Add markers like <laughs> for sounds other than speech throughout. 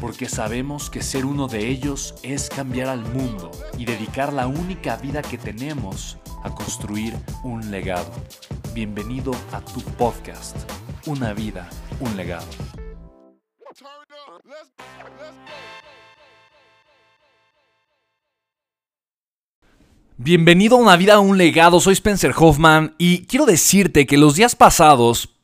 porque sabemos que ser uno de ellos es cambiar al mundo y dedicar la única vida que tenemos a construir un legado. Bienvenido a tu podcast, Una vida, un legado. Bienvenido a una vida, un legado. Soy Spencer Hoffman y quiero decirte que los días pasados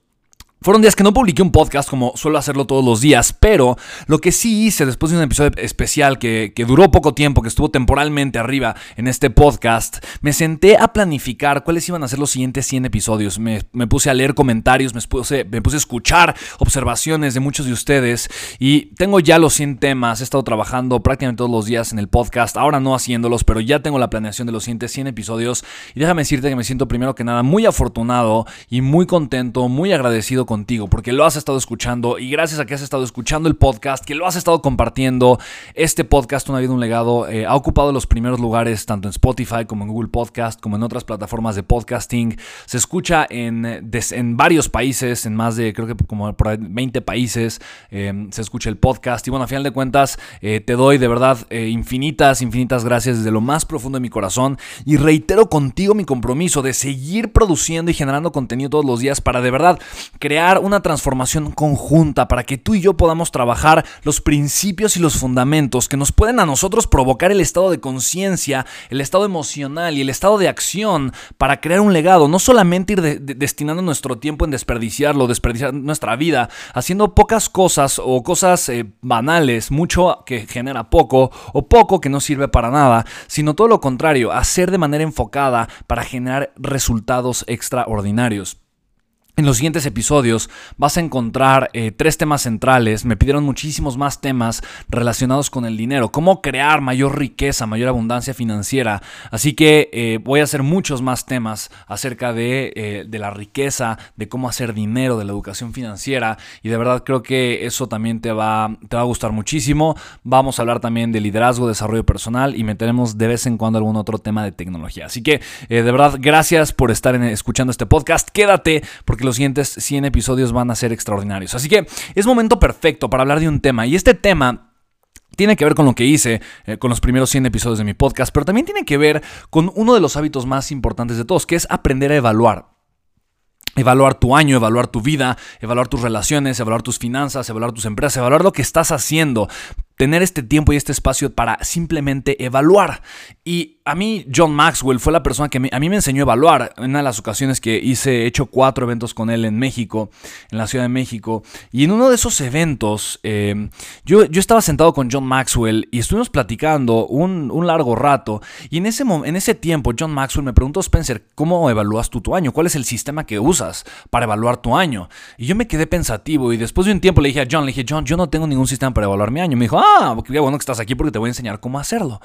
fueron días que no publiqué un podcast como suelo hacerlo todos los días, pero lo que sí hice después de un episodio especial que, duró poco tiempo, que estuvo temporalmente arriba en este podcast, me senté a planificar cuáles iban a ser los siguientes 100 episodios. Me, puse a leer comentarios, me puse, me puse a escuchar observaciones de muchos de ustedes y tengo ya los 100 temas. He estado trabajando prácticamente todos los días en el podcast, ahora no haciéndolos, pero ya tengo la planeación de los siguientes 100 episodios y déjame decirte que me siento primero que nada muy afortunado y muy contento, muy agradecido contigo, porque lo has estado escuchando y gracias a que has estado escuchando el podcast, que lo has estado compartiendo, este podcast, Una vida, un legado, eh, ha ocupado los primeros lugares tanto en Spotify como en Google Podcast, como en otras plataformas de podcasting. Se escucha en, en varios países, en más de, creo que como por 20 países, em, se escucha el podcast. Y bueno, a final de cuentas, eh, te doy de verdad eh, infinitas, infinitas gracias desde lo más profundo de mi corazón y reitero contigo mi compromiso de seguir produciendo y generando contenido todos los días para de verdad crear una transformación conjunta para que tú y yo podamos trabajar los principios y los fundamentos que nos pueden a nosotros provocar el estado de conciencia, el estado emocional y el estado de acción para crear un legado, no solamente ir destinando nuestro tiempo en desperdiciarlo, desperdiciar nuestra vida, haciendo pocas cosas o cosas eh, banales, mucho que genera poco o poco que no sirve para nada, sino todo lo contrario, hacer de manera enfocada para generar resultados extraordinarios. En los siguientes episodios vas a encontrar eh, tres temas centrales. Me pidieron muchísimos más temas relacionados con el dinero. Cómo crear mayor riqueza, mayor abundancia financiera. Así que eh, voy a hacer muchos más temas acerca de, eh, de, la riqueza, de cómo hacer dinero, de la educación financiera. Y de verdad creo que eso también te va, te va a gustar muchísimo. Vamos a hablar también de liderazgo, desarrollo personal y meteremos de vez en cuando algún otro tema de tecnología. Así que de verdad gracias por estar escuchando este podcast. Quédate porque los siguientes 100 episodios van a ser extraordinarios. Así que es momento perfecto para hablar de un tema. Y este tema tiene que ver con lo que hice eh, con los primeros 100 episodios de mi podcast, pero también tiene que ver con uno de los hábitos más importantes de todos, que es aprender a evaluar. Evaluar tu año, evaluar tu vida, evaluar tus relaciones, evaluar tus finanzas, evaluar tus empresas, evaluar lo que estás haciendo tener este tiempo y este espacio para simplemente evaluar. Y a mí John Maxwell fue la persona que a mí me enseñó a evaluar. En una de las ocasiones que hice, he hecho cuatro eventos con él en México, en la Ciudad de México. Y en uno de esos eventos, eh, yo, yo, estaba sentado con John Maxwell y estuvimos platicando un, un, largo rato. Y en ese, en ese tiempo, John Maxwell me preguntó, Spencer, ¿cómo evalúas tú tu año? ¿Cuál es el sistema que usas para evaluar tu año? Y yo me quedé pensativo y después de un tiempo le dije a John, le dije, John, yo no tengo ningún sistema para evaluar mi año. Me dijo, ah, qué bueno que estás aquí porque te voy a enseñar cómo hacerlo.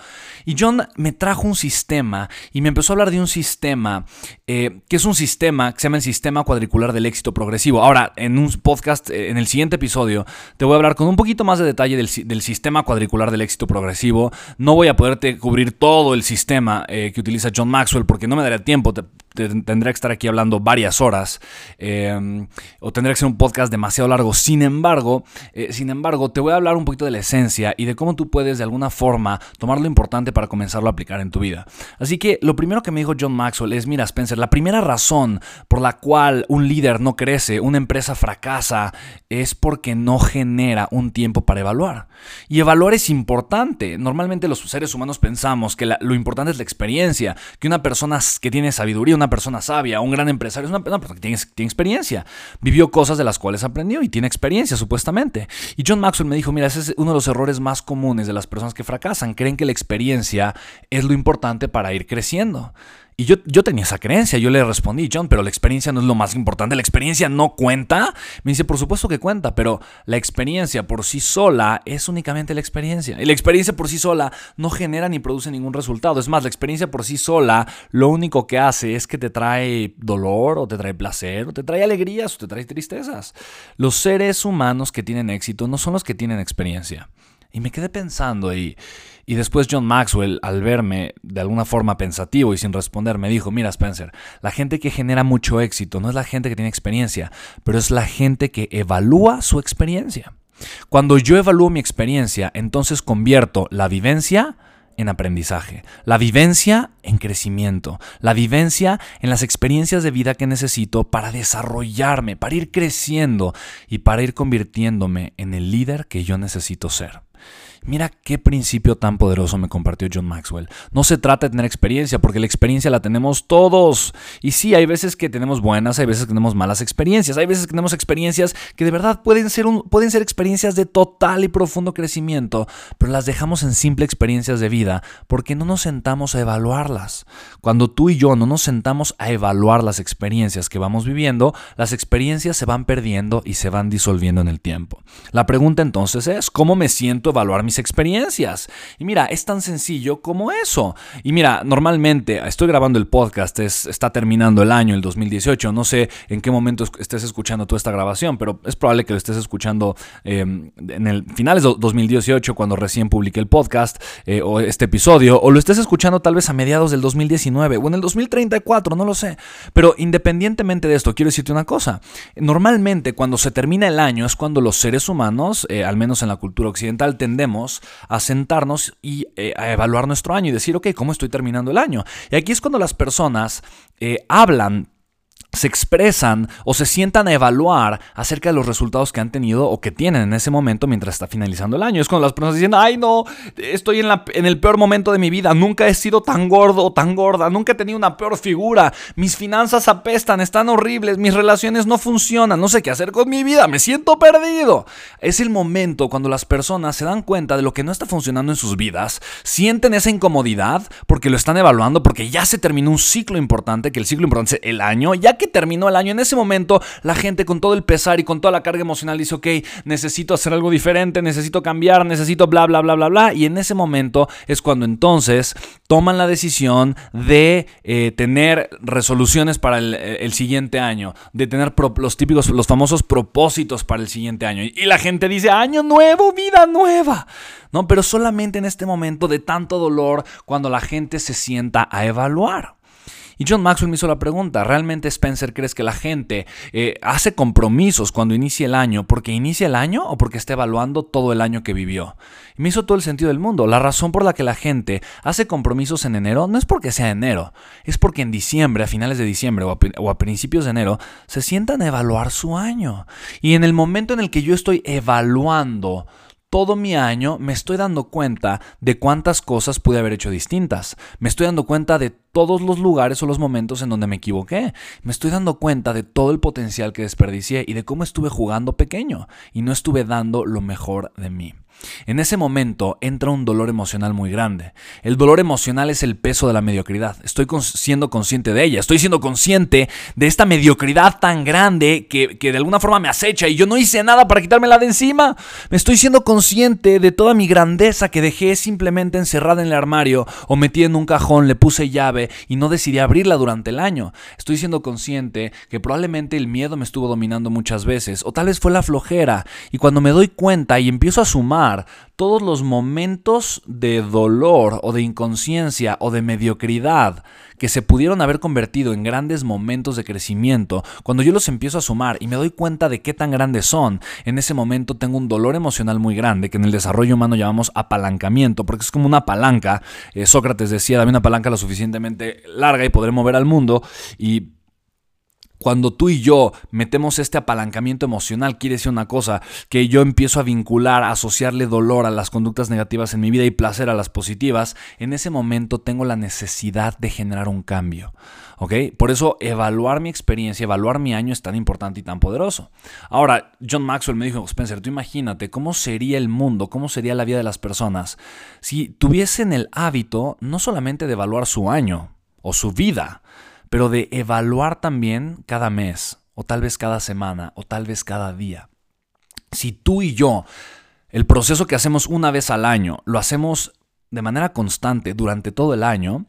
Y John me trajo un sistema y me empezó a hablar de un sistema eh, que es un sistema que se llama el sistema cuadricular del éxito progresivo. Ahora, en un podcast, eh, en el siguiente episodio, te voy a hablar con un poquito más de detalle del, sistema cuadricular del éxito progresivo. No voy a poderte cubrir todo el sistema eh, que utiliza John Maxwell porque no me daría tiempo tendría que estar aquí hablando varias horas em, o tendría que ser un podcast demasiado largo. Sin embargo, eh, sin embargo, te voy a hablar un poquito de la esencia y de cómo tú puedes de alguna forma tomar lo importante para comenzarlo a aplicar en tu vida. Así que lo primero que me dijo John Maxwell es, mira Spencer, la primera razón por la cual un líder no crece, una empresa fracasa, es porque no genera un tiempo para evaluar. Y evaluar es importante. Normalmente los seres humanos pensamos que lo importante es la experiencia, que una persona que tiene sabiduría, una persona sabia, un gran empresario, es una, persona que tiene, tiene, experiencia. Vivió cosas de las cuales aprendió y tiene experiencia, supuestamente. Y John Maxwell me dijo, mira, ese es uno de los errores más comunes de las personas que fracasan. Creen que la experiencia es lo importante para ir creciendo. Y yo, yo tenía esa creencia, yo le respondí, John, pero la experiencia no es lo más importante, la experiencia no cuenta. Me dice, por supuesto que cuenta, pero la experiencia por sí sola es únicamente la experiencia. Y la experiencia por sí sola no genera ni produce ningún resultado. Es más, la experiencia por sí sola lo único que hace es que te trae dolor o te trae placer o te trae alegrías o te trae tristezas. Los seres humanos que tienen éxito no son los que tienen experiencia. Y me quedé pensando y, y después John Maxwell, al verme de alguna forma pensativo y sin responder, me dijo, mira Spencer, la gente que genera mucho éxito no es la gente que tiene experiencia, pero es la gente que evalúa su experiencia. Cuando yo evalúo mi experiencia, entonces convierto la vivencia en aprendizaje, la vivencia en crecimiento, la vivencia en las experiencias de vida que necesito para desarrollarme, para ir creciendo y para ir convirtiéndome en el líder que yo necesito ser. Mira qué principio tan poderoso me compartió John Maxwell. No se trata de tener experiencia, porque la experiencia la tenemos todos. Y sí, hay veces que tenemos buenas, hay veces que tenemos malas experiencias, hay veces que tenemos experiencias que de verdad pueden ser, pueden ser experiencias de total y profundo crecimiento, pero las dejamos en simple experiencias de vida porque no nos sentamos a evaluarlas. Cuando tú y yo no nos sentamos a evaluar las experiencias que vamos viviendo, las experiencias se van perdiendo y se van disolviendo en el tiempo. La pregunta entonces es, ¿cómo me siento evaluar mis experiencias. Y mira, es tan sencillo como eso. Y mira, normalmente estoy grabando el podcast, es, está terminando el año, el 2018. No sé en qué momento estés escuchando toda esta grabación, pero es probable que lo estés escuchando em, en el finales de 2018, cuando recién publiqué el podcast eh, o este episodio, o lo estés escuchando tal vez a mediados del 2019 o en el 2034, no lo sé. Pero independientemente de esto, quiero decirte una cosa. Normalmente cuando se termina el año es cuando los seres humanos, eh, al menos en la cultura occidental, tendemos a sentarnos y eh, a evaluar nuestro año y decir, ok, ¿cómo estoy terminando el año? Y aquí es cuando las personas eh, hablan se expresan o se sientan a evaluar acerca de los resultados que han tenido o que tienen en ese momento mientras está finalizando el año. Es cuando las personas dicen, ay no, estoy en, en el peor momento de mi vida, nunca he sido tan gordo o tan gorda, nunca he tenido una peor figura, mis finanzas apestan, están horribles, mis relaciones no funcionan, no sé qué hacer con mi vida, me siento perdido. Es el momento cuando las personas se dan cuenta de lo que no está funcionando en sus vidas, sienten esa incomodidad porque lo están evaluando, porque ya se terminó un ciclo importante, que el ciclo importante es el año, ya que terminó el año, en ese momento la gente con todo el pesar y con toda la carga emocional dice, ok, necesito hacer algo diferente, necesito cambiar, necesito bla, bla, bla, bla, bla. Y en ese momento es cuando entonces toman la decisión de eh, tener resoluciones para el, siguiente año, de tener los típicos, los famosos propósitos para el siguiente año. Y la gente dice, año nuevo, vida nueva. ¿No? Pero solamente en este momento de tanto dolor, cuando la gente se sienta a evaluar. Y John Maxwell me hizo la pregunta, ¿realmente Spencer crees que la gente eh, hace compromisos cuando inicia el año porque inicia el año o porque está evaluando todo el año que vivió? Y me hizo todo el sentido del mundo. La razón por la que la gente hace compromisos en enero no es porque sea enero, es porque en diciembre, a finales de diciembre o a, o a principios de enero, se sientan a evaluar su año. Y en el momento en el que yo estoy evaluando, todo mi año me estoy dando cuenta de cuántas cosas pude haber hecho distintas. Me estoy dando cuenta de todos los lugares o los momentos en donde me equivoqué. Me estoy dando cuenta de todo el potencial que desperdicié y de cómo estuve jugando pequeño y no estuve dando lo mejor de mí. En ese momento entra un dolor emocional muy grande. El dolor emocional es el peso de la mediocridad. Estoy siendo consciente de ella. Estoy siendo consciente de esta mediocridad tan grande que, que, de alguna forma me acecha y yo no hice nada para quitármela de encima. Me estoy siendo consciente de toda mi grandeza que dejé simplemente encerrada en el armario o metida en un cajón, le puse llave y no decidí abrirla durante el año. Estoy siendo consciente que probablemente el miedo me estuvo dominando muchas veces o tal vez fue la flojera y cuando me doy cuenta y empiezo a sumar todos los momentos de dolor o de inconsciencia o de mediocridad que se pudieron haber convertido en grandes momentos de crecimiento, cuando yo los empiezo a sumar y me doy cuenta de qué tan grandes son, en ese momento tengo un dolor emocional muy grande que en el desarrollo humano llamamos apalancamiento, porque es como una palanca. Eh, Sócrates decía, dame una palanca lo suficientemente larga y podré mover al mundo y cuando tú y yo metemos este apalancamiento emocional, quiere decir una cosa, que yo empiezo a vincular, a asociarle dolor a las conductas negativas en mi vida y placer a las positivas, en ese momento tengo la necesidad de generar un cambio. ¿Ok? Por eso evaluar mi experiencia, evaluar mi año es tan importante y tan poderoso. Ahora, John Maxwell me dijo, Spencer, tú imagínate cómo sería el mundo, cómo sería la vida de las personas si tuviesen el hábito no solamente de evaluar su año o su vida, pero de evaluar también cada mes, o tal vez cada semana, o tal vez cada día. Si tú y yo, el proceso que hacemos una vez al año, lo hacemos de manera constante durante todo el año,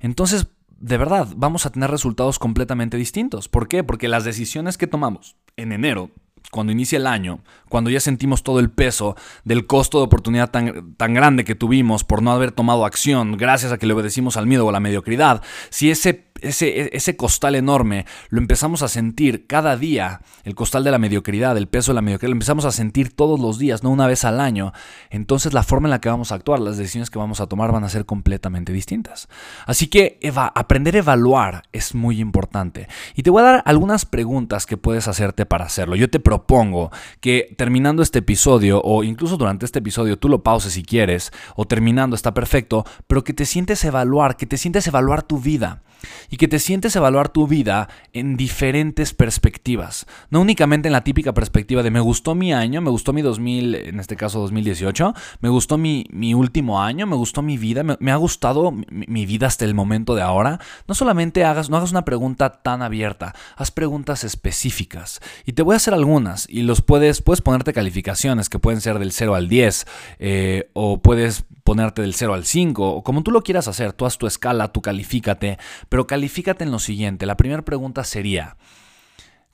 entonces de verdad vamos a tener resultados completamente distintos. ¿Por qué? Porque las decisiones que tomamos en enero cuando inicia el año, cuando ya sentimos todo el peso del costo de oportunidad tan, tan, grande que tuvimos por no haber tomado acción gracias a que le obedecimos al miedo o a la mediocridad, si ese ese, ese, costal enorme lo empezamos a sentir cada día, el costal de la mediocridad, el peso de la mediocridad, lo empezamos a sentir todos los días, no una vez al año, entonces la forma en la que vamos a actuar, las decisiones que vamos a tomar van a ser completamente distintas. Así que aprender a evaluar es muy importante. Y te voy a dar algunas preguntas que puedes hacerte para hacerlo. Yo te propongo que terminando este episodio, o incluso durante este episodio, tú lo pauses si quieres, o terminando está perfecto, pero que te sientes evaluar, que te sientes evaluar tu vida y que te sientes evaluar tu vida en diferentes perspectivas. No únicamente en la típica perspectiva de me gustó mi año, me gustó mi 2000, en este caso 2018, me gustó mi, último año, me gustó mi vida, me, ha gustado mi, vida hasta el momento de ahora. No solamente hagas, no hagas una pregunta tan abierta, haz preguntas específicas. Y te voy a hacer algunas y los puedes, puedes ponerte calificaciones que pueden ser del 0 al 10 eh, o puedes ponerte del 0 al 5 o como tú lo quieras hacer, tú haz tu escala, tú califícate, pero califícate en lo siguiente. La primera pregunta sería,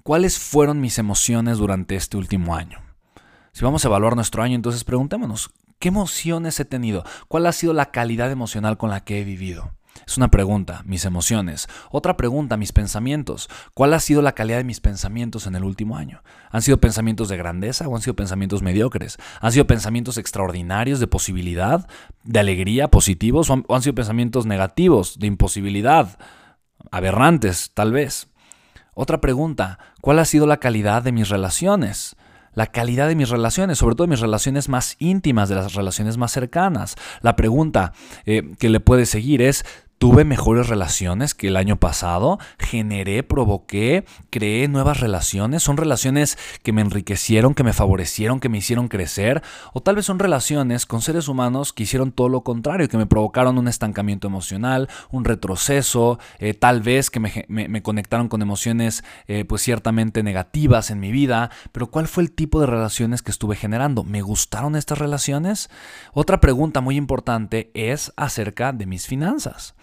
¿cuáles fueron mis emociones durante este último año? Si vamos a evaluar nuestro año, entonces preguntémonos, ¿qué emociones he tenido? ¿Cuál ha sido la calidad emocional con la que he vivido? Es una pregunta, mis emociones. Otra pregunta, mis pensamientos. ¿Cuál ha sido la calidad de mis pensamientos en el último año? ¿Han sido pensamientos de grandeza o han sido pensamientos mediocres? ¿Han sido pensamientos extraordinarios de posibilidad, de alegría, positivos o han, sido pensamientos negativos, de imposibilidad, aberrantes, tal vez? Otra pregunta, ¿cuál ha sido la calidad de mis relaciones? la calidad de mis relaciones, sobre todo de mis relaciones más íntimas, de las relaciones más cercanas. La pregunta eh, que le puede seguir es, tuve mejores relaciones que el año pasado, generé, provoqué, creé nuevas relaciones, son relaciones que me enriquecieron, que me favorecieron, que me hicieron crecer, o tal vez son relaciones con seres humanos que hicieron todo lo contrario, que me provocaron un estancamiento emocional, un retroceso, eh, tal vez que me, conectaron con emociones eh, pues ciertamente negativas en mi vida, pero ¿cuál fue el tipo de relaciones que estuve generando? ¿Me gustaron estas relaciones? Otra pregunta muy importante es acerca de mis finanzas.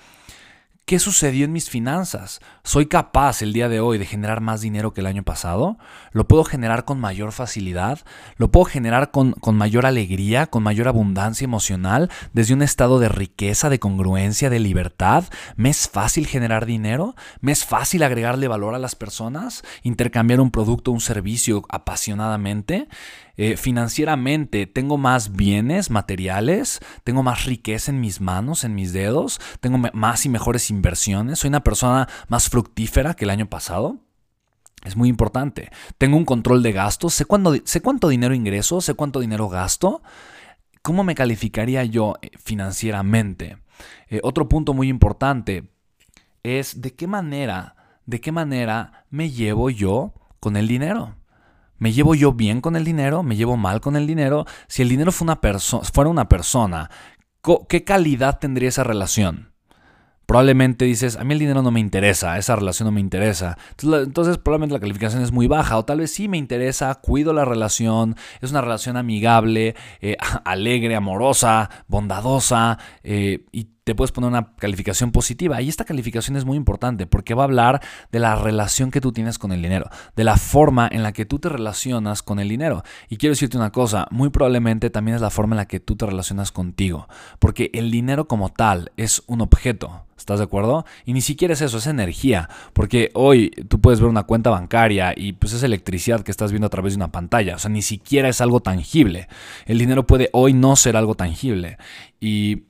¿Qué sucedió en mis finanzas? ¿Soy capaz el día de hoy de generar más dinero que el año pasado? ¿Lo puedo generar con mayor facilidad? ¿Lo puedo generar con, con, mayor alegría, con mayor abundancia emocional, desde un estado de riqueza, de congruencia, de libertad? ¿Me es fácil generar dinero? ¿Me es fácil agregarle valor a las personas? ¿Intercambiar un producto un servicio apasionadamente? Eh, financieramente tengo más bienes materiales, tengo más riqueza en mis manos, en mis dedos, tengo más y mejores inversiones, soy una persona más fructífera que el año pasado. Es muy importante. Tengo un control de gastos, sé, cuánto dinero ingreso, sé cuánto dinero gasto. ¿Cómo me calificaría yo eh, financieramente? Eh, otro punto muy importante es de qué manera, de qué manera me llevo yo con el dinero. ¿Me llevo yo bien con el dinero? ¿Me llevo mal con el dinero? Si el dinero fuera una persona, ¿qué calidad tendría esa relación? Probablemente dices, a mí el dinero no me interesa, esa relación no me interesa. Entonces, probablemente la calificación es muy baja. O tal vez sí me interesa, cuido la relación, es una relación amigable, eh, <laughs> alegre, amorosa, bondadosa eh, y te puedes poner una calificación positiva. Y esta calificación es muy importante porque va a hablar de la relación que tú tienes con el dinero, de la forma en la que tú te relacionas con el dinero. Y quiero decirte una cosa, muy probablemente también es la forma en la que tú te relacionas contigo, porque el dinero como tal es un objeto. ¿Estás de acuerdo? Y ni siquiera es eso, es energía. Porque hoy tú puedes ver una cuenta bancaria y pues es electricidad que estás viendo a través de una pantalla. O sea, ni siquiera es algo tangible. El dinero puede hoy no ser algo tangible. Y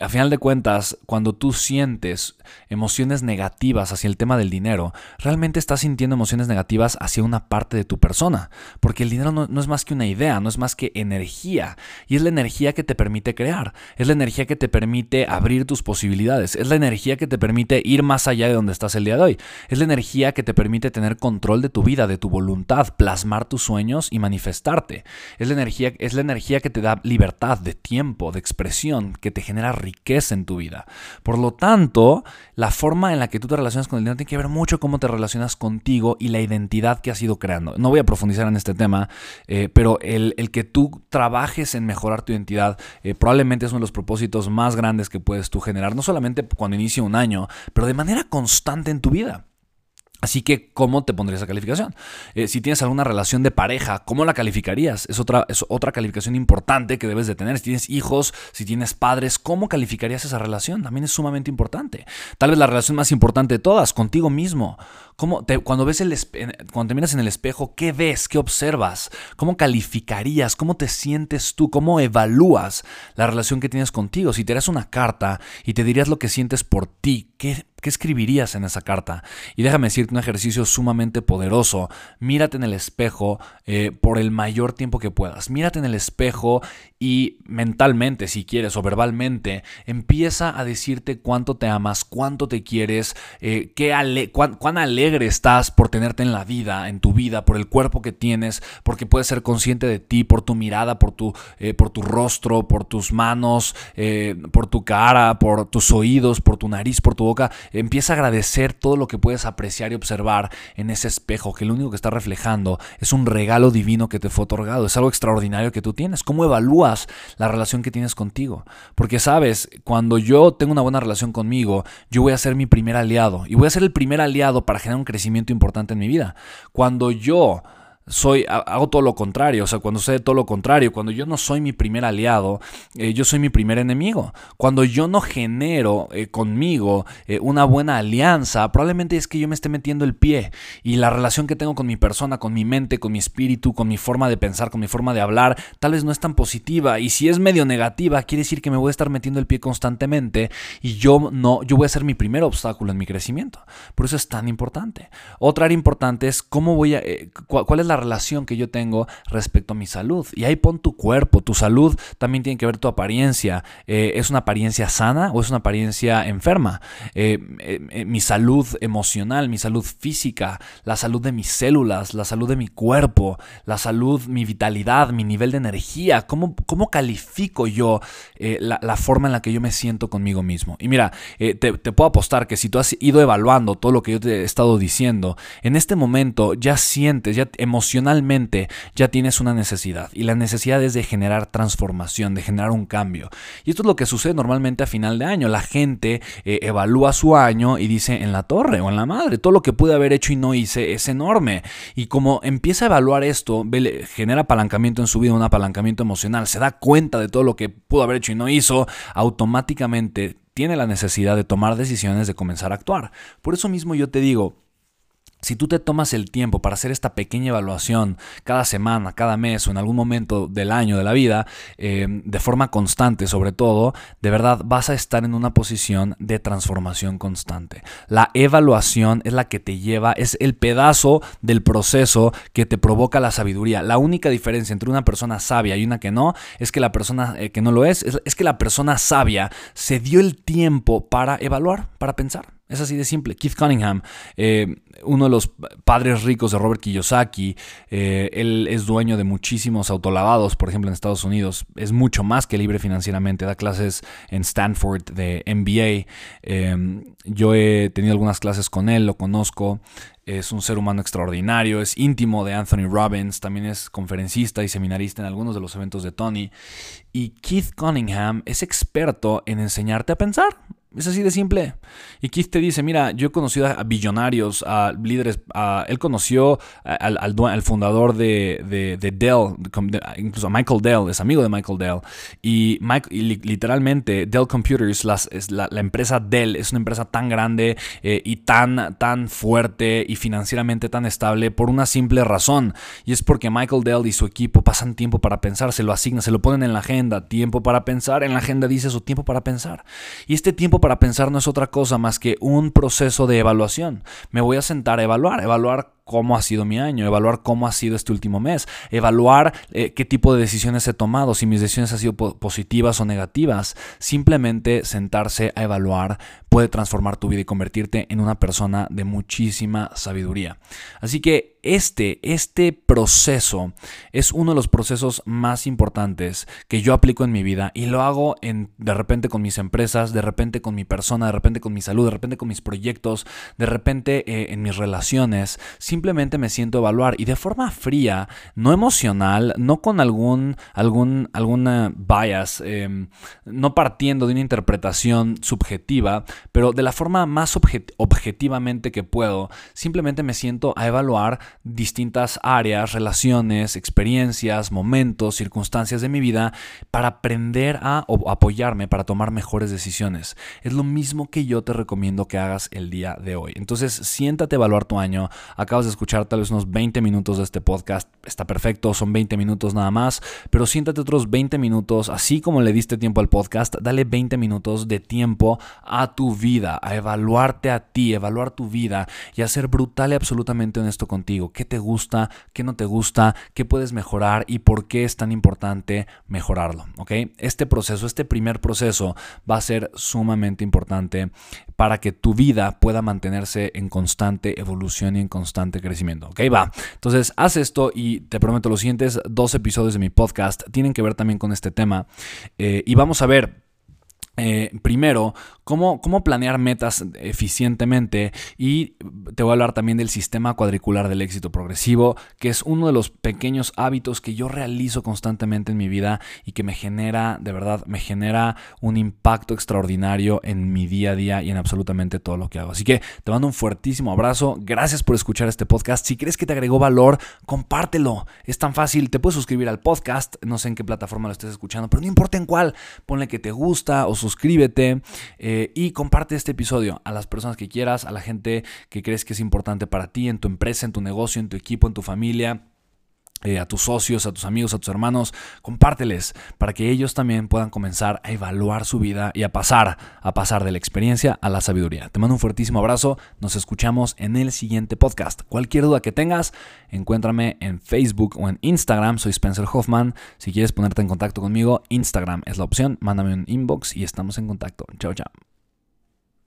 a final de cuentas, cuando tú sientes emociones negativas hacia el tema del dinero, realmente estás sintiendo emociones negativas hacia una parte de tu persona. Porque el dinero no, es más que una idea, no es más que energía. Y es la energía que te permite crear. Es la energía que te permite abrir tus posibilidades. Es la energía que te permite ir más allá de donde estás el día de hoy. Es la energía que te permite tener control de tu vida, de tu voluntad, plasmar tus sueños y manifestarte. Es la energía, es la energía que te da libertad de tiempo, de expresión, que te genera riqueza riqueza en tu vida. Por lo tanto, la forma en la que tú te relacionas con el dinero tiene que ver mucho cómo te relacionas contigo y la identidad que has ido creando. No voy a profundizar en este tema, eh, pero el, que tú trabajes en mejorar tu identidad eh, probablemente es uno de los propósitos más grandes que puedes tú generar, no solamente cuando inicia un año, pero de manera constante en tu vida. Así que, ¿cómo te pondrías esa calificación? Eh, si tienes alguna relación de pareja, ¿cómo la calificarías? Es otra, es otra calificación importante que debes de tener. Si tienes hijos, si tienes padres, ¿cómo calificarías esa relación? También es sumamente importante. Tal vez la relación más importante de todas, contigo mismo. ¿Cómo te, cuando, ves el, cuando te miras en el espejo, ¿qué ves? ¿Qué observas? ¿Cómo calificarías? ¿Cómo te sientes tú? ¿Cómo evalúas la relación que tienes contigo? Si te das una carta y te dirías lo que sientes por ti, ¿qué, ¿Qué escribirías en esa carta? Y déjame decirte un ejercicio sumamente poderoso. Mírate en el espejo eh, por el mayor tiempo que puedas. Mírate en el espejo y mentalmente, si quieres, o verbalmente, empieza a decirte cuánto te amas, cuánto te quieres, eh, qué cuán, alegre estás por tenerte en la vida, en tu vida, por el cuerpo que tienes, porque puedes ser consciente de ti, por tu mirada, por tu, eh, por tu rostro, por tus manos, por tu cara, por tus oídos, por tu nariz, por tu boca Empieza a agradecer todo lo que puedes apreciar y observar en ese espejo, que lo único que está reflejando es un regalo divino que te fue otorgado, es algo extraordinario que tú tienes. ¿Cómo evalúas la relación que tienes contigo? Porque sabes, cuando yo tengo una buena relación conmigo, yo voy a ser mi primer aliado y voy a ser el primer aliado para generar un crecimiento importante en mi vida. Cuando yo soy, hago todo lo contrario, o sea, cuando sé todo lo contrario, cuando yo no soy mi primer aliado, eh, yo soy mi primer enemigo. Cuando yo no genero eh, conmigo eh, una buena alianza, probablemente es que yo me esté metiendo el pie y la relación que tengo con mi persona, con mi mente, con mi espíritu, con mi forma de pensar, con mi forma de hablar, tal vez no es tan positiva y si es medio negativa, quiere decir que me voy a estar metiendo el pie constantemente y yo no, yo voy a ser mi primer obstáculo en mi crecimiento. Por eso es tan importante. Otra área importante es cómo voy a, cuál es la relación que yo tengo respecto a mi salud. Y ahí pon tu cuerpo, tu salud también tiene que ver tu apariencia. Eh, ¿Es una apariencia sana o es una apariencia enferma? Eh, eh, mi salud emocional, mi salud física, la salud de mis células, la salud de mi cuerpo, la salud, mi vitalidad, mi nivel de energía. ¿Cómo, cómo califico yo la, forma en la que yo me siento conmigo mismo? Y mira, te, te puedo apostar que si tú has ido evaluando todo lo que yo te he estado diciendo, en este momento ya sientes, ya emocionalmente, emocionalmente ya tienes una necesidad y la necesidad es de generar transformación, de generar un cambio. Y esto es lo que sucede normalmente a final de año. La gente eh, evalúa su año y dice en la torre o en la madre, todo lo que pude haber hecho y no hice es enorme. Y como empieza a evaluar esto, genera apalancamiento en su vida, un apalancamiento emocional, se da cuenta de todo lo que pudo haber hecho y no hizo, automáticamente tiene la necesidad de tomar decisiones, de comenzar a actuar. Por eso mismo yo te digo, si tú te tomas el tiempo para hacer esta pequeña evaluación cada semana, cada mes o en algún momento del año de la vida, eh, de forma constante sobre todo, de verdad vas a estar en una posición de transformación constante. La evaluación es la que te lleva, es el pedazo del proceso que te provoca la sabiduría. La única diferencia entre una persona sabia y una que no es que la persona eh, que no lo es, es que la persona sabia se dio el tiempo para evaluar, para pensar. Es así de simple. Keith Cunningham, eh, uno de los padres ricos de Robert Kiyosaki, eh, él es dueño de muchísimos autolavados, por ejemplo, en Estados Unidos. Es mucho más que libre financieramente. Da clases en Stanford de MBA. Eh, yo he tenido algunas clases con él, lo conozco. Es un ser humano extraordinario, es íntimo de Anthony Robbins, también es conferencista y seminarista en algunos de los eventos de Tony. Y Keith Cunningham es experto en enseñarte a pensar. Es así de simple. Y Keith te dice, mira, yo he conocido a billonarios, a líderes, él conoció al, al, fundador de, de, Dell, incluso a Michael Dell, es amigo de Michael Dell. Y, literalmente Dell Computers, es la, empresa Dell, es una empresa tan grande eh, y tan, tan fuerte y financieramente tan estable por una simple razón. Y es porque Michael Dell y su equipo pasan tiempo para pensar, se lo asignan, se lo ponen en la agenda, tiempo para pensar, en la agenda dice su tiempo para pensar. Y este tiempo para pensar no es otra cosa más que un proceso de evaluación. Me voy a sentar a evaluar, evaluar cómo ha sido mi año, evaluar cómo ha sido este último mes, evaluar eh, qué tipo de decisiones he tomado, si mis decisiones han sido positivas o negativas. Simplemente sentarse a evaluar puede transformar tu vida y convertirte en una persona de muchísima sabiduría. Así que este, este proceso es uno de los procesos más importantes que yo aplico en mi vida y lo hago en, de repente con mis empresas, de repente con mi persona, de repente con mi salud, de repente con mis proyectos, de repente eh, en mis relaciones. Me siento a evaluar y de forma fría, no emocional, no con algún, algún bias, em, no partiendo de una interpretación subjetiva, pero de la forma más objetivamente que puedo, simplemente me siento a evaluar distintas áreas, relaciones, experiencias, momentos, circunstancias de mi vida para aprender a apoyarme para tomar mejores decisiones. Es lo mismo que yo te recomiendo que hagas el día de hoy. Entonces, siéntate a evaluar tu año. Escuchar tal vez unos 20 minutos de este podcast. Está perfecto, son 20 minutos nada más, pero siéntate otros 20 minutos, así como le diste tiempo al podcast, dale 20 minutos de tiempo a tu vida, a evaluarte a ti, evaluar tu vida y a ser brutal y absolutamente honesto contigo. ¿Qué te gusta? ¿Qué no te gusta? ¿Qué puedes mejorar? ¿Y por qué es tan importante mejorarlo? ¿Ok? Este proceso, este primer proceso va a ser sumamente importante para que tu vida pueda mantenerse en constante evolución y en crecimiento. ¿Ok? Va. Entonces, haz esto y te prometo los siguientes dos episodios de mi podcast tienen que ver también con este tema. Eh, y vamos a ver eh, primero, cómo, cómo planear metas eficientemente y te voy a hablar también del sistema cuadricular del éxito progresivo, que es uno de los pequeños hábitos que yo realizo constantemente en mi vida y que me genera, de verdad, me genera un impacto extraordinario en mi día a día y en absolutamente todo lo que hago. Así que te mando un fuertísimo abrazo, gracias por escuchar este podcast. Si crees que te agregó valor, compártelo. Es tan fácil, te puedes suscribir al podcast, no sé en qué plataforma lo estés escuchando, pero no importa en cuál, ponle que te gusta o suscríbete eh, y comparte este episodio a las personas que quieras, a la gente que crees que es importante para ti, en tu empresa, en tu negocio, en tu equipo, en tu familia. Eh, a tus socios, a tus amigos, a tus hermanos, compárteles para que ellos también puedan comenzar a evaluar su vida y a pasar, a pasar de la experiencia a la sabiduría. Te mando un fuertísimo abrazo, nos escuchamos en el siguiente podcast. Cualquier duda que tengas, encuéntrame en Facebook o en Instagram, soy Spencer Hoffman. Si quieres ponerte en contacto conmigo, Instagram es la opción, mándame un inbox y estamos en contacto. Chao, chao.